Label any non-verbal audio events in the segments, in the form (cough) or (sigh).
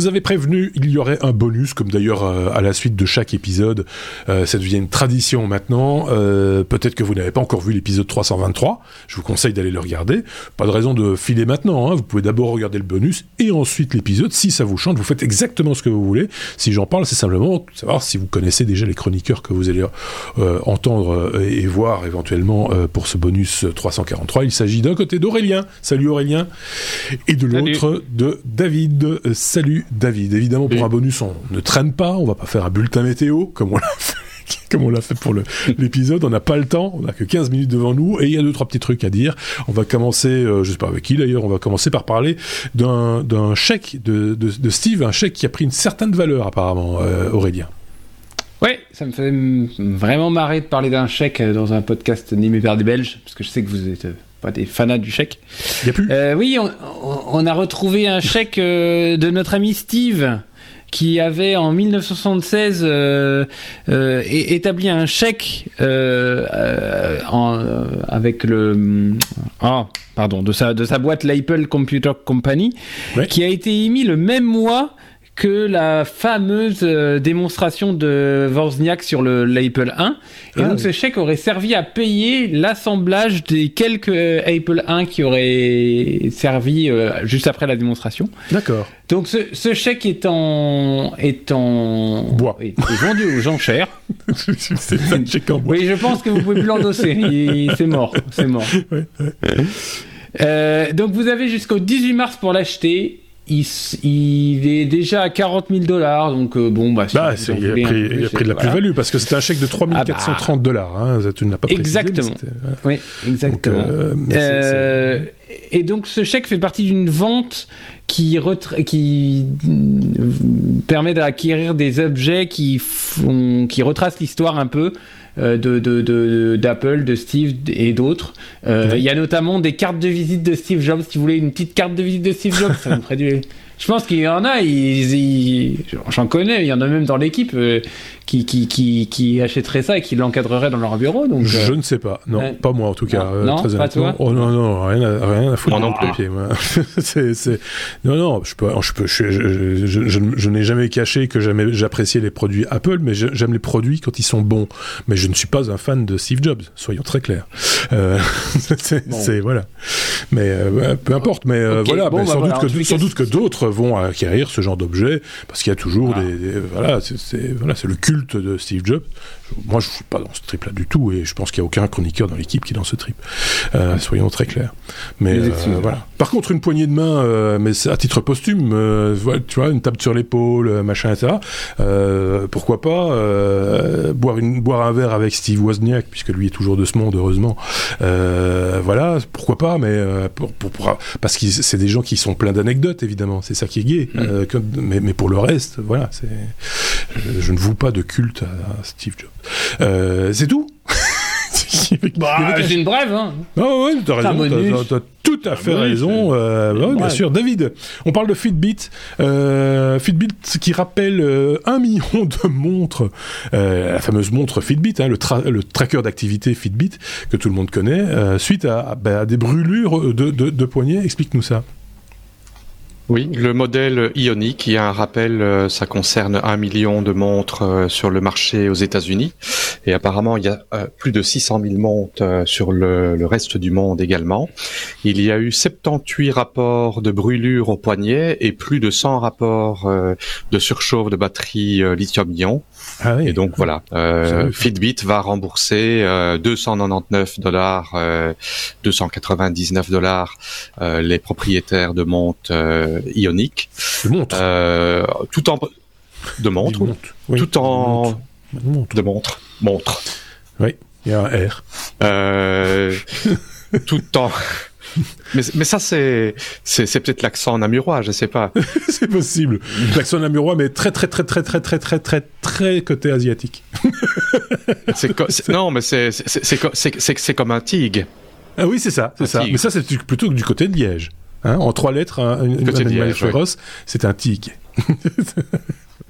vous avez prévenu, il y aurait un bonus, comme d'ailleurs à la suite de chaque épisode, ça devient une tradition maintenant. Peut-être que vous n'avez pas encore vu l'épisode 323. Je vous conseille d'aller le regarder. Pas de raison de filer maintenant. Hein. Vous pouvez d'abord regarder le bonus et ensuite l'épisode. Si ça vous chante, vous faites exactement ce que vous voulez. Si j'en parle, c'est simplement savoir si vous connaissez déjà les chroniqueurs que vous allez entendre et voir éventuellement pour ce bonus 343. Il s'agit d'un côté d'Aurélien. Salut Aurélien. Et de l'autre de David. Salut David. Évidemment, pour un bonus, on ne traîne pas. On va pas faire un bulletin météo comme on l'a (laughs) fait comme on l'a fait pour l'épisode. On n'a pas le temps, on n'a que 15 minutes devant nous et il y a deux trois petits trucs à dire. On va commencer, euh, je sais pas avec qui d'ailleurs, on va commencer par parler d'un chèque de, de, Steve, un chèque qui a pris une certaine valeur apparemment, euh, Aurélien. Ouais, ça me fait vraiment marrer de parler d'un chèque dans un podcast animé par des Belges, parce que je sais que vous êtes euh, pas des fanats du chèque. Il y a plus. Euh, oui, on, a retrouvé un chèque euh, de notre ami Steve qui avait en 1976 établi un chèque en, avec le ah pardon de sa de sa boîte l'Apple Computer Company qui a été émis le même mois que la fameuse euh, démonstration de Wozniak sur le l'Apple 1. Et ah donc ce chèque aurait servi à payer l'assemblage des quelques euh, Apple 1 qui auraient servi euh, juste après la démonstration. D'accord. Donc ce, chèque est en est en bois, est, vendu aux enchères. (laughs) c'est un chèque en bois. Oui, je pense que vous pouvez plus l'endosser. C'est mort, c'est mort. donc vous avez jusqu'au 18 mars pour l'acheter il, est déjà à 40 000 dollars, donc euh, bon, bah, bah il, a pris, de la plus-value parce que c'était un chèque de 3 430 ah bah. dollars. Hein, tu ne l'as pas Exactement. oui, exactement. Euh, euh, et donc ce chèque fait partie d'une vente qui, qui permet d'acquérir des objets qui, font, qui retracent l'histoire un peu euh, de, d'Apple, de, Steve et d'autres. Euh, il y a notamment des cartes de visite de Steve Jobs. Si vous voulez une petite carte de visite de Steve Jobs, ça me ferait du... (laughs) Je pense qu'il y en a, j'en connais, il y en a même dans l'équipe euh, qui, qui, qui, qui achèteraient ça et qui l'encadreraient dans leur bureau. Donc, je ne sais pas, non, pas moi en tout cas. Non, très pas toi oh, non, non, rien à, rien à foutre moi non plus. Pied, (laughs) c'est, c'est... Non, non, je, peux, je, peux, je, je, je, je n'ai jamais caché que j'appréciais les produits Apple, mais j'aime les produits quand ils sont bons. Mais je ne suis pas un fan de Steve Jobs, soyons très clairs. Euh, (laughs) c'est, voilà. Mais euh, peu importe, mais euh, voilà, bah, sans, doute que, sans doute que d'autres vont acquérir ce genre d'objet parce qu'il y a toujours des, voilà, c'est voilà, c'est le culte de Steve Jobs. Moi, je suis pas dans ce trip-là du tout et je pense qu'il y a aucun chroniqueur dans l'équipe qui est dans ce trip. Euh, soyons très clairs. Mais euh, voilà. Par contre, une poignée de main, euh, mais à titre posthume, tu vois, une table sur l'épaule, machin, etc. pourquoi pas boire une boire un verre avec Steve Wozniak puisque lui est toujours de ce monde, heureusement. voilà, pourquoi pas, mais pour, pour, parce que c'est des gens qui sont pleins d'anecdotes, évidemment. C'est ça qui est gay. Mm. mais, mais pour le reste, voilà, c'est je, ne voue pas de culte à Steve Jobs. Euh, c'est tout (laughs) bah, c'est une brève, hein. Ah ouais, t'as raison, t'as, tout à fait raison. Euh, bien sûr, David. On parle de Fitbit, euh, Fitbit qui rappelle euh, un million de montres, la fameuse montre Fitbit, hein, le, le, tracker d'activité Fitbit que tout le monde connaît, suite à, bah, à, des brûlures de, de, de poignets. Explique-nous ça. Oui, le modèle Ioniq, qui a un rappel, euh, ça concerne un million de montres euh, sur le marché aux États-Unis. Et apparemment, il y a euh, plus de 600 000 montres sur le, le, reste du monde également. Il y a eu 78 rapports de brûlure au poignet et plus de 100 rapports de surchauffe de batterie lithium-ion. Ah oui. Et donc voilà, euh, Fitbit va rembourser euh, 299 dollars, 299 dollars les propriétaires de montres ionique. De montre. Euh, tout en de montre. Tout en de montre. Montre. Oui, il y a un R. Euh, tout en mais, mais, ça, c'est, c'est, peut-être l'accent namurois, je sais pas. (laughs) c'est possible. L'accent namurois, mais très, très, très, très, très, très, très, très, très côté asiatique. (laughs) c'est, non, mais c'est, c'est, comme un tigre. Ah oui, c'est ça, c'est ça. Mais ça, c'est plutôt du côté de Liège. Hein, en trois lettres, un, animal féroce, c'est un tigre. (laughs)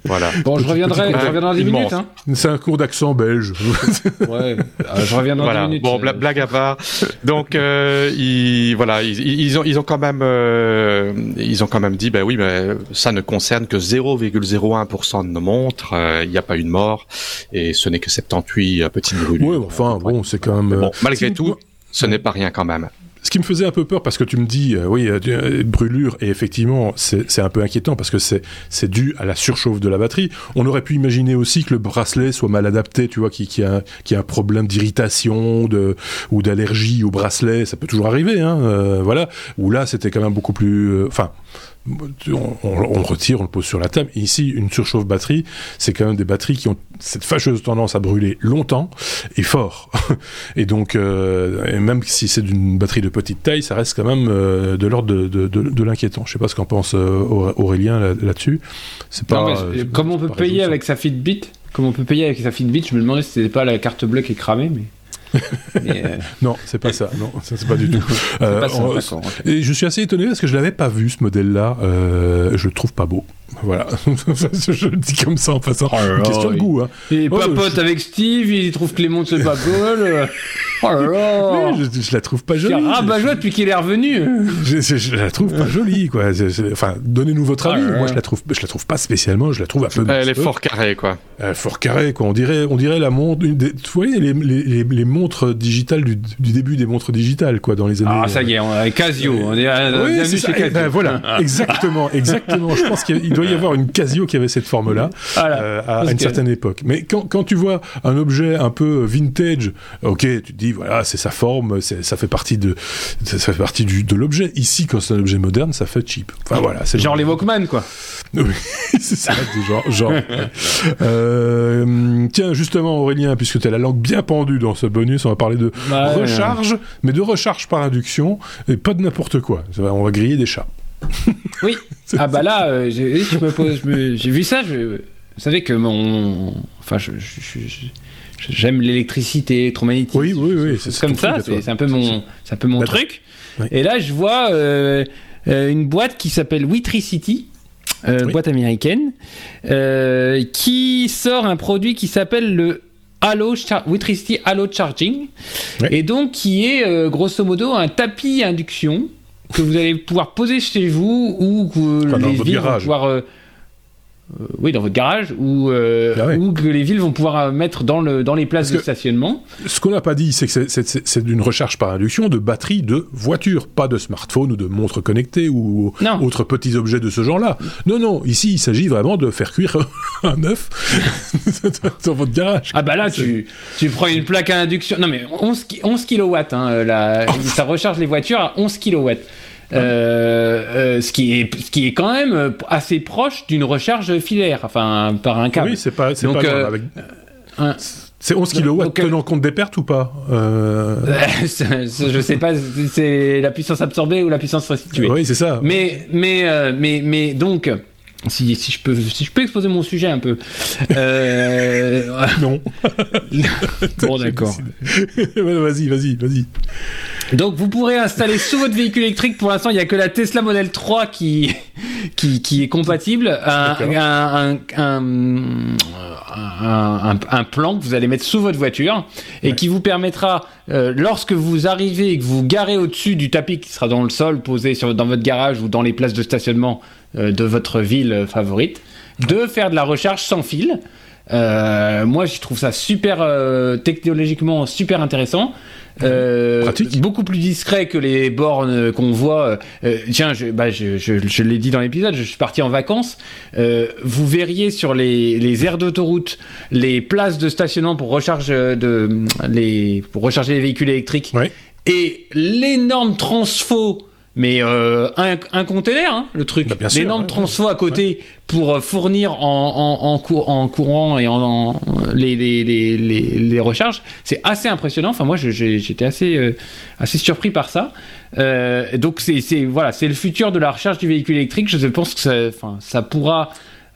Voilà. Bon, je reviendrai, je reviendrai dans 10 immense. minutes. Hein. C'est un cours d'accent belge. (laughs) Ouais, euh, je reviens dans Voilà. 10 minutes. Bon, bla- blague à part. Donc, euh, ils, voilà, ils, ils ont, ils ont quand même, euh, ils ont quand même dit, ben oui, mais ça ne concerne que 0,01% de nos montres. euh, Il n'y a pas eu de mort et ce n'est que 78 petites brûlures. ouais, enfin, bon, c'est quand même. Euh, bon, malgré tout, ce n'est pas rien quand même. Ce qui me faisait un peu peur parce que tu me dis euh, oui euh, euh, brûlure et effectivement c'est un peu inquiétant parce que c'est dû à la surchauffe de la batterie. On aurait pu imaginer aussi que le bracelet soit mal adapté, tu vois, qui qui a qui a un problème d'irritation ou d'allergie au bracelet, ça peut toujours arriver, hein, euh, voilà. Ou là c'était quand même beaucoup plus, euh, enfin. On, on- retire, on le pose sur la table. Et ici, une surchauffe batterie, c'est quand même des batteries qui ont cette fâcheuse tendance à brûler longtemps et fort. (laughs) et donc, euh, et même si c'est d'une batterie de petite taille, ça reste quand même euh, de l'ordre de, de, de, de l'inquiétant. Je sais pas ce qu'en pense euh, Auré- Aurélien là- là-dessus. c'est pas. Non, comme on peut payer avec sa Fitbit, comme on peut payer avec sa Fitbit, je me demandais si c'était pas la carte bleue qui est cramée, mais. (laughs) mais, euh, Non, c'est pas ça. Non, ça c'est pas du tout. Euh, pas ça, on- d'accord, ok. Et je suis assez étonné parce que je l'avais pas vu ce modèle-là. Euh, je le trouve pas beau. Voilà, (laughs) je le dis comme ça en passant. Oh Une question de oui. goût. Hein. Il Oh, papote avec Steve, il trouve que les montres c'est pas (laughs) cool. Oh là là Oui, je, je la trouve pas jolie. un rabat-joie depuis qu'il est revenu. (laughs) Je, je- je la trouve pas jolie, quoi. Enfin, donnez-nous votre Ah avis. Moi, je la trouve, je la trouve pas spécialement. Je la trouve un peu. Elle est fort carrée, quoi. Euh, fort carré, quoi. On dirait, on dirait la montre. Une des, vous voyez les, les, les, les montres digitales du, du début des montres digitales, quoi, dans les années. Ah, ça y est, on a Casio. On est oui, ça. ben, Casio. voilà, (laughs) exactement, exactement. Je pense qu'il doit y avoir une Casio qui avait cette forme-là Voilà. euh, à, une que- certaine époque. Mais quand, quand tu vois un objet un peu vintage, ok, tu te dis voilà, c'est sa forme, ça fait partie de, ça, fait partie du, de l'objet. Ici, quand c'est un objet moderne, ça fait cheap. Enfin voilà, c'est Genre les Walkman, quoi. (laughs) oui, c'est ça, genre. genre ouais. (laughs) Euh, tiens, justement, Aurélien, puisque tu as la langue bien pendue dans ce bonus, on va parler de Bah, ouais. recharge, mais de recharge par induction, et pas de n'importe quoi. On va griller des chats. Oui. (laughs) Ah bah là, euh, je me pose, j'ai vu ça. Je, savez que mon, enfin, je, je- je- je- j'aime l'électricité électromagnétique. Oui, oui, oui, c'est comme ça. C'est un peu mon, un peu mon truc. Oui. Et là, je vois euh, euh, une boîte qui s'appelle Witricity. Euh, Oui. boîte américaine euh, qui sort un produit qui s'appelle le Halo Char- Witricity Halo Charging Oui. et donc qui est grosso modo un tapis induction que vous allez pouvoir poser chez vous ou que Enfin, les villes vont pouvoir oui, dans votre garage, ou, euh, Ah ouais. ou que les villes vont pouvoir euh, mettre dans, le, dans les places Parce de stationnement. Ce qu'on n'a pas dit, c'est que c'est- d'une recharge par induction de batterie de voiture, pas de smartphone ou de montre connectée ou Non. autres petits objets de ce genre-là. Non, non, ici, il s'agit vraiment de faire cuire (laughs) un œuf (laughs) dans votre garage. Ah bah là, tu, tu prends une plaque à induction. Non mais 11, ki- 11 kilowatts, hein, euh, la- (laughs) ça recharge les voitures à 11 kilowatts. Euh, euh, ce, qui est, ce qui est quand même assez proche d'une recharge filaire, enfin par un câble. Oui, c'est pas, c'est pas euh, avec- un- C'est 11 kilowatts donc, euh, tenant compte des pertes ou pas euh... (laughs) Je sais pas, si c'est la puissance absorbée ou la puissance restituée. Oui, c'est ça. Mais, mais, mais, mais donc, si, si, je peux, si je peux exposer mon sujet un peu. Euh, (laughs) Non. (laughs) bon, d'accord. (laughs) Vas-y, vas-y, vas-y. Donc, vous pourrez installer sous votre véhicule électrique. Pour l'instant, il n'y a que la Tesla Model 3 qui, qui, qui est compatible. Un, un, un, plan que vous allez mettre sous votre voiture et Ouais. qui vous permettra, euh, lorsque vous arrivez et que vous garez au-dessus du tapis qui sera dans le sol, posé sur, dans votre garage ou dans les places de stationnement de votre ville euh, favorite, de faire de la recharge sans fil. Euh, moi, je trouve ça super euh, technologiquement super intéressant. Euh, Pratique. beaucoup plus discret que les bornes qu'on voit. Euh, tiens, je, bah, je, je, je l'ai dit dans l'épisode, je suis parti en vacances. Euh, vous verriez sur les, les aires d'autoroute les places de stationnement pour recharge de les pour recharger les véhicules électriques et l'énorme transfo. Mais euh, un, un container, hein, le truc. Bah, L'énorme ouais, transfo à côté pour euh, fournir en, en, en, cour- en courant et en, en- les, les, les, les, les recharges. C'est assez impressionnant. Enfin, moi, j'étais assez, euh, assez surpris par ça. Euh, donc, c'est c'est- voilà, c'est le futur de la recharge du véhicule électrique. Je pense que ça, enfin, ça pourra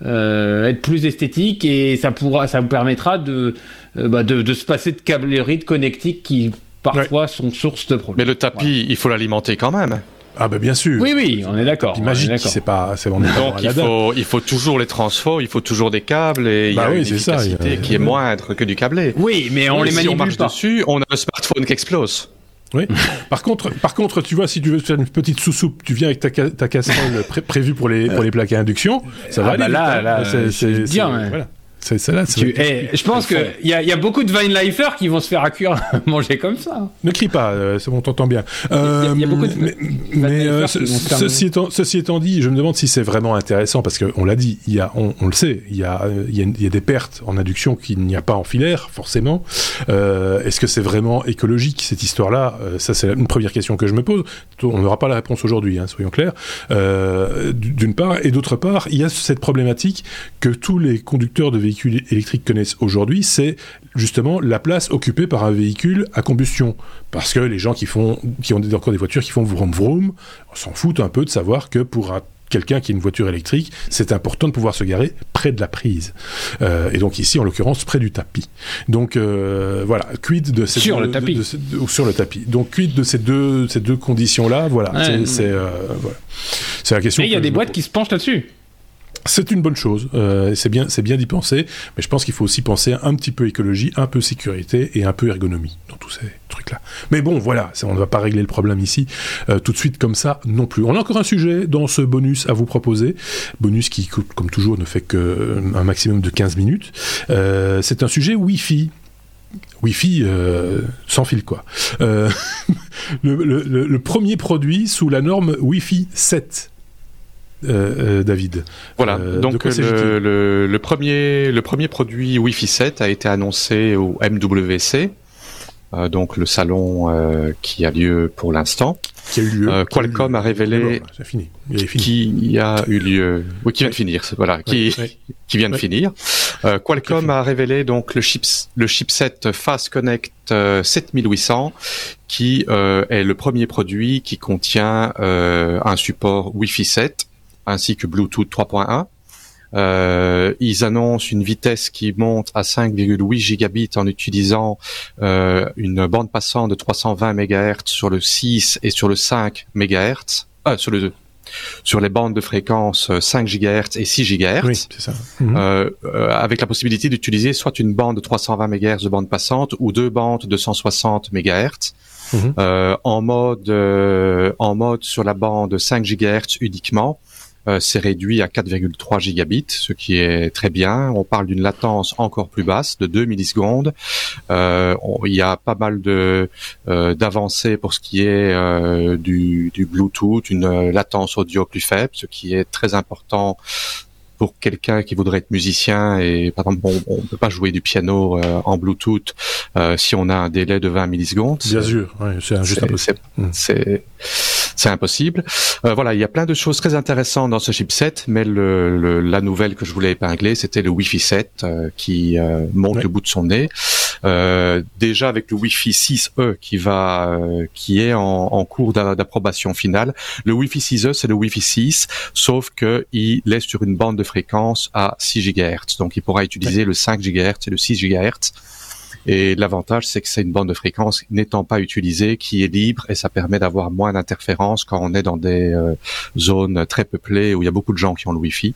euh, être plus esthétique et ça, pourra, ça vous permettra de, euh, bah, de, de se passer de câblerie, de connectique qui parfois sont source de problèmes. Mais le tapis, il faut l'alimenter quand même. Ah bah bien sûr. Oui, oui, on est d'accord. Magique, c'est pas, c'est on est Donc il faut, il faut toujours les transfos, il faut toujours des câbles et il y Bah a oui, une ça, efficacité a- qui est moindre que du câblé. Oui, mais on les si on manipule marche pas. dessus, on a le smartphone qui explose. Oui. Par contre, par contre, tu vois, si tu veux faire une petite sous-soupe, tu viens avec ta, ca- ta casserole pré- prévue pour les pour les plaques à induction, ça va Ah aller. bah là, hein. là, c'est c'est- ouais. voilà. C'est c'est là. c'est- Tu- je pense qu'il y a, y a beaucoup de Vinelifers qui vont se faire à cuire (laughs) manger comme ça. Ne crie pas, euh, c'est bon, on t'entend bien. y a- il y a beaucoup de- mais, euh, ce- ceci, étant, ceci étant dit, je me demande si c'est vraiment intéressant parce qu'on l'a dit, il y a, on, on le sait, il y a, euh, il y, a, il y a des pertes en induction qu'il n'y a pas en filaire, forcément. Euh, Est-ce que c'est vraiment écologique cette histoire-là? Euh, Ça, c'est une première question que je me pose. On n'aura pas la réponse aujourd'hui, hein, soyons clairs. Euh, D'une part, et d'autre part, il y a cette problématique que tous les conducteurs de véhicules électriques connaissent aujourd'hui, c'est justement la place occupée par un véhicule à combustion. Parce que les gens qui font, qui ont encore des voitures qui font vroom vroom, on s'en foutent un peu de savoir que pour un- quelqu'un qui a une voiture électrique, c'est important de pouvoir se garer près de la prise. Euh, et donc ici, en l'occurrence, près du tapis. Donc euh, voilà, quid de ces Sur deux- le tapis. de- de sur le tapis. Donc quid de ces deux ces deux conditions là, voilà. Ouais. C'est c'est, euh, voilà. C'est la question. Et il y a des boîtes qui se penchent là-dessus. C'est une bonne chose. Euh, c'est bien, d'y penser, mais je pense qu'il faut aussi penser un petit peu écologie, un peu sécurité et un peu ergonomie dans tous ces trucs-là. Mais bon, voilà, on ne va pas régler le problème ici euh, tout de suite comme ça non plus. On a encore un sujet dans ce bonus à vous proposer, bonus qui, comme toujours, ne fait que euh, maximum de 15 minutes. C'est un sujet Wi-Fi. Wi-Fi sans fil quoi. (laughs) Le premier produit sous la norme Wi-Fi 7. Euh, euh, David. Voilà. Euh, Donc le, le, le premier le premier produit Wi-Fi 7 a été annoncé au MWC, euh, donc le salon qui a lieu pour l'instant, qui a eu lieu. Euh, qui a eu Qualcomm lieu. a révélé- C'est fini. Il fini. qui a eu lieu, oui, qui vient de finir, voilà, qui Ouais, (laughs) qui vient de finir. Euh, Qualcomm a révélé donc le, chips, le chipset Fast Connect euh, 7800 qui est le premier produit qui contient un support Wi-Fi 7 ainsi que Bluetooth 3.1. Euh, ils annoncent une vitesse qui monte à 5,8 gigabits en utilisant euh, une bande passante de 320 MHz sur le 6 et sur le 5 MHz, euh, sur le sur les bandes de fréquence euh, 5 GHz et 6 GHz Oui, c'est ça. Mhm. euh, euh, avec la possibilité d'utiliser soit une bande de 320 MHz de bande passante ou deux bandes de 160 MHz. Euh, en mode en mode sur la bande 5 GHz uniquement, euh, c'est réduit à 4,3 gigabits, ce qui est très bien. On parle d'une latence encore plus basse, de 2 millisecondes. Euh, on- il y a pas mal de euh, d'avancées pour ce qui est euh, du, du Bluetooth, une latence audio plus faible, ce qui est très important pour quelqu'un qui voudrait être musicien et par exemple on, on peut pas jouer du piano euh, en Bluetooth euh, si on a un délai de 20 millisecondes. Bien sûr, ouais, c'est juste C'est- impossible. C'est- impossible. Euh, voilà, il y a plein de choses très intéressantes dans ce chipset, mais le, le- la nouvelle que je voulais épingler, c'était le Wi-Fi 7 euh, qui euh, monte Ouais. le bout de son nez. Euh, déjà avec le Wi-Fi 6E qui va, euh, qui est en, en cours d'a- d'approbation finale. Le Wi-Fi 6E, c'est le Wi-Fi 6, sauf que il est sur une bande de fréquence à 6 GHz. Donc, il pourra utiliser le 5 GHz et le 6 GHz. Et l'avantage, c'est que c'est une bande de fréquence n'étant pas utilisée, qui est libre, et ça permet d'avoir moins d'interférences quand on est dans des euh, zones très peuplées où il y a beaucoup de gens qui ont le Wi-Fi.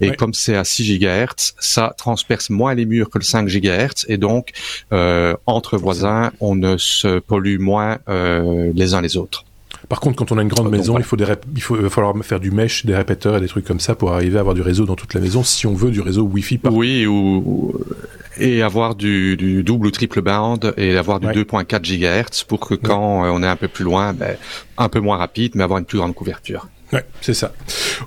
Et comme c'est à 6 GHz, ça transperce moins les murs que le 5 GHz, et donc euh, entre voisins, on ne se pollue moins euh, les uns les autres. Par contre, quand on a une grande Donc, maison, il faut des il faut il va falloir faire du mesh, des répéteurs et des trucs comme ça pour arriver à avoir du réseau dans toute la maison si on veut du réseau Wi-Fi par Oui, ou, ou- et avoir du, du double ou triple band et avoir du Ouais. 2.4 GHz pour que quand euh, on est un peu plus loin, ben, un peu moins rapide, mais avoir une plus grande couverture. Ouais, c'est ça.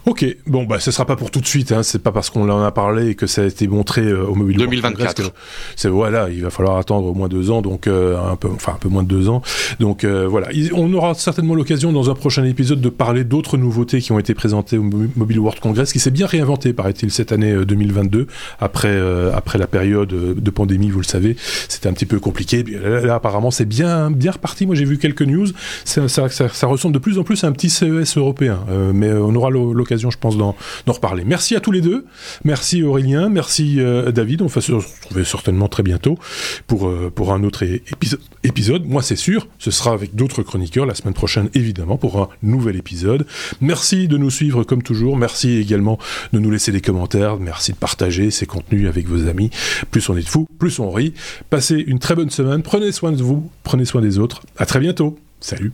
Ok, bon bah ce sera pas pour tout de suite. Hein. C'est pas parce qu'on en a parlé et que ça a été montré euh, au mobile. World 2024. Congress que C'est voilà, il va falloir attendre au moins deux ans, donc euh, un peu, enfin un peu moins de deux ans. Donc euh, voilà, Il- on aura certainement l'occasion dans un prochain épisode de parler d'autres nouveautés qui ont été présentées au Mo- Mobile World Congress, qui s'est bien réinventé, paraît-il, cette année euh, 2022 après euh, après la période euh, de pandémie. Vous le savez, c'était un petit peu compliqué. Là, là, apparemment, c'est bien bien reparti. Moi, j'ai vu quelques news. Ça, ça, ça, ça ressemble de plus en plus à un petit CES européen. Euh, mais on aura l'occasion, je pense, d'en reparler. Merci à tous les deux. Merci Aurélien, merci David. On va se retrouver certainement très bientôt pour, pour un autre épisode. Moi, c'est sûr, ce sera avec d'autres chroniqueurs la semaine prochaine, évidemment, pour un nouvel épisode. Merci de nous suivre comme toujours. Merci également de nous laisser des commentaires. Merci de partager ces contenus avec vos amis. Plus on est de fous, plus on rit. Passez une très bonne semaine. Prenez soin de vous, prenez soin des autres. À très bientôt. Salut.